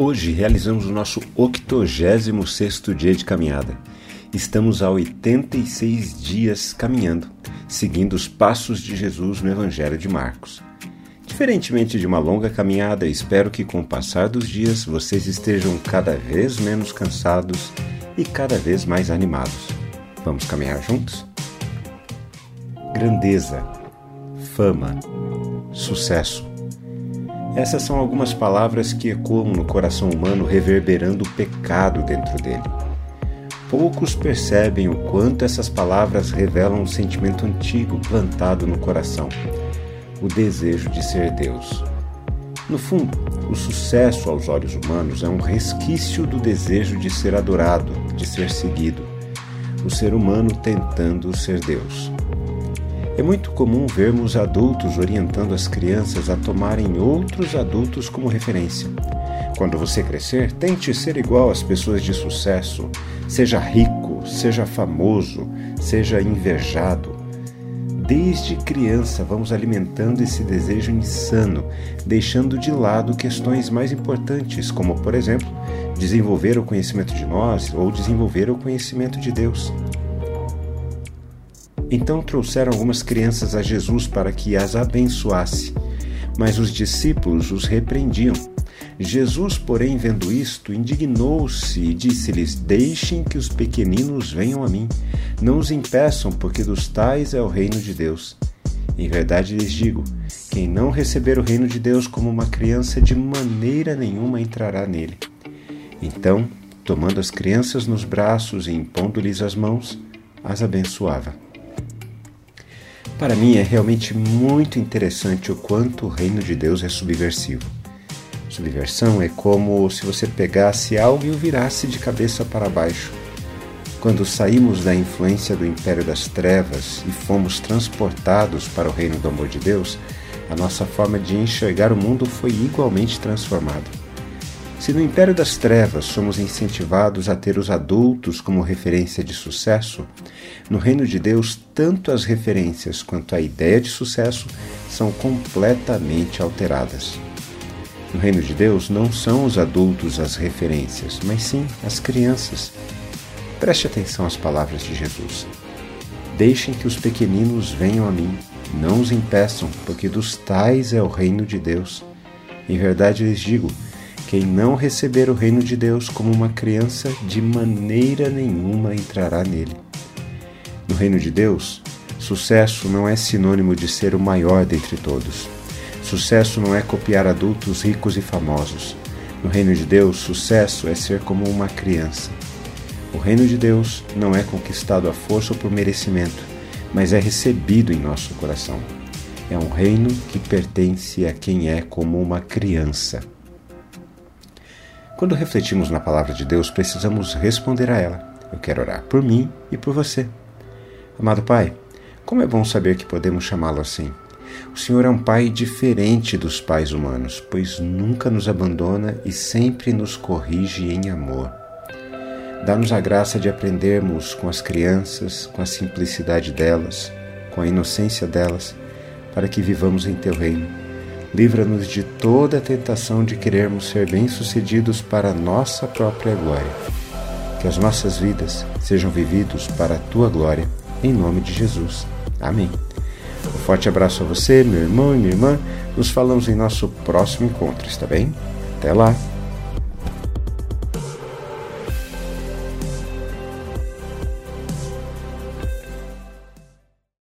Hoje realizamos o nosso 86º dia de caminhada. Estamos há 86 dias caminhando, seguindo os passos de Jesus no Evangelho de Marcos. Diferentemente de uma longa caminhada, espero que com o passar dos dias vocês estejam cada vez menos cansados e cada vez mais animados. Vamos caminhar juntos? Grandeza, fama, sucesso essas são algumas palavras que ecoam no coração humano, reverberando o pecado dentro dele. Poucos percebem o quanto essas palavras revelam um sentimento antigo plantado no coração: o desejo de ser Deus. No fundo, o sucesso aos olhos humanos é um resquício do desejo de ser adorado, de ser seguido. O ser humano tentando ser Deus. É muito comum vermos adultos orientando as crianças a tomarem outros adultos como referência. Quando você crescer, tente ser igual às pessoas de sucesso. Seja rico, seja famoso, seja invejado. Desde criança, vamos alimentando esse desejo insano, deixando de lado questões mais importantes, como, por exemplo, desenvolver o conhecimento de nós ou desenvolver o conhecimento de Deus. Então trouxeram algumas crianças a Jesus para que as abençoasse, mas os discípulos os repreendiam. Jesus, porém, vendo isto, indignou-se e disse-lhes: Deixem que os pequeninos venham a mim, não os impeçam, porque dos tais é o reino de Deus. Em verdade lhes digo: quem não receber o reino de Deus como uma criança, de maneira nenhuma entrará nele. Então, tomando as crianças nos braços e impondo-lhes as mãos, as abençoava. Para mim é realmente muito interessante o quanto o reino de Deus é subversivo. Subversão é como se você pegasse algo e o virasse de cabeça para baixo. Quando saímos da influência do império das trevas e fomos transportados para o reino do amor de Deus, a nossa forma de enxergar o mundo foi igualmente transformada. Se no império das trevas somos incentivados a ter os adultos como referência de sucesso, no reino de Deus, tanto as referências quanto a ideia de sucesso são completamente alteradas. No reino de Deus, não são os adultos as referências, mas sim as crianças. Preste atenção às palavras de Jesus. Deixem que os pequeninos venham a mim, não os impeçam, porque dos tais é o reino de Deus. Em verdade lhes digo, quem não receber o reino de Deus como uma criança, de maneira nenhuma entrará nele. No reino de Deus, sucesso não é sinônimo de ser o maior dentre todos. Sucesso não é copiar adultos ricos e famosos. No reino de Deus, sucesso é ser como uma criança. O reino de Deus não é conquistado à força ou por merecimento, mas é recebido em nosso coração. É um reino que pertence a quem é como uma criança. Quando refletimos na palavra de Deus, precisamos responder a ela. Eu quero orar por mim e por você. Amado Pai, como é bom saber que podemos chamá-lo assim. O Senhor é um Pai diferente dos pais humanos, pois nunca nos abandona e sempre nos corrige em amor. Dá-nos a graça de aprendermos com as crianças, com a simplicidade delas, com a inocência delas, para que vivamos em Teu reino livra-nos de toda a tentação de querermos ser bem-sucedidos para a nossa própria glória. Que as nossas vidas sejam vividos para a tua glória, em nome de Jesus. Amém. Um forte abraço a você, meu irmão e minha irmã. Nos falamos em nosso próximo encontro, está bem? Até lá!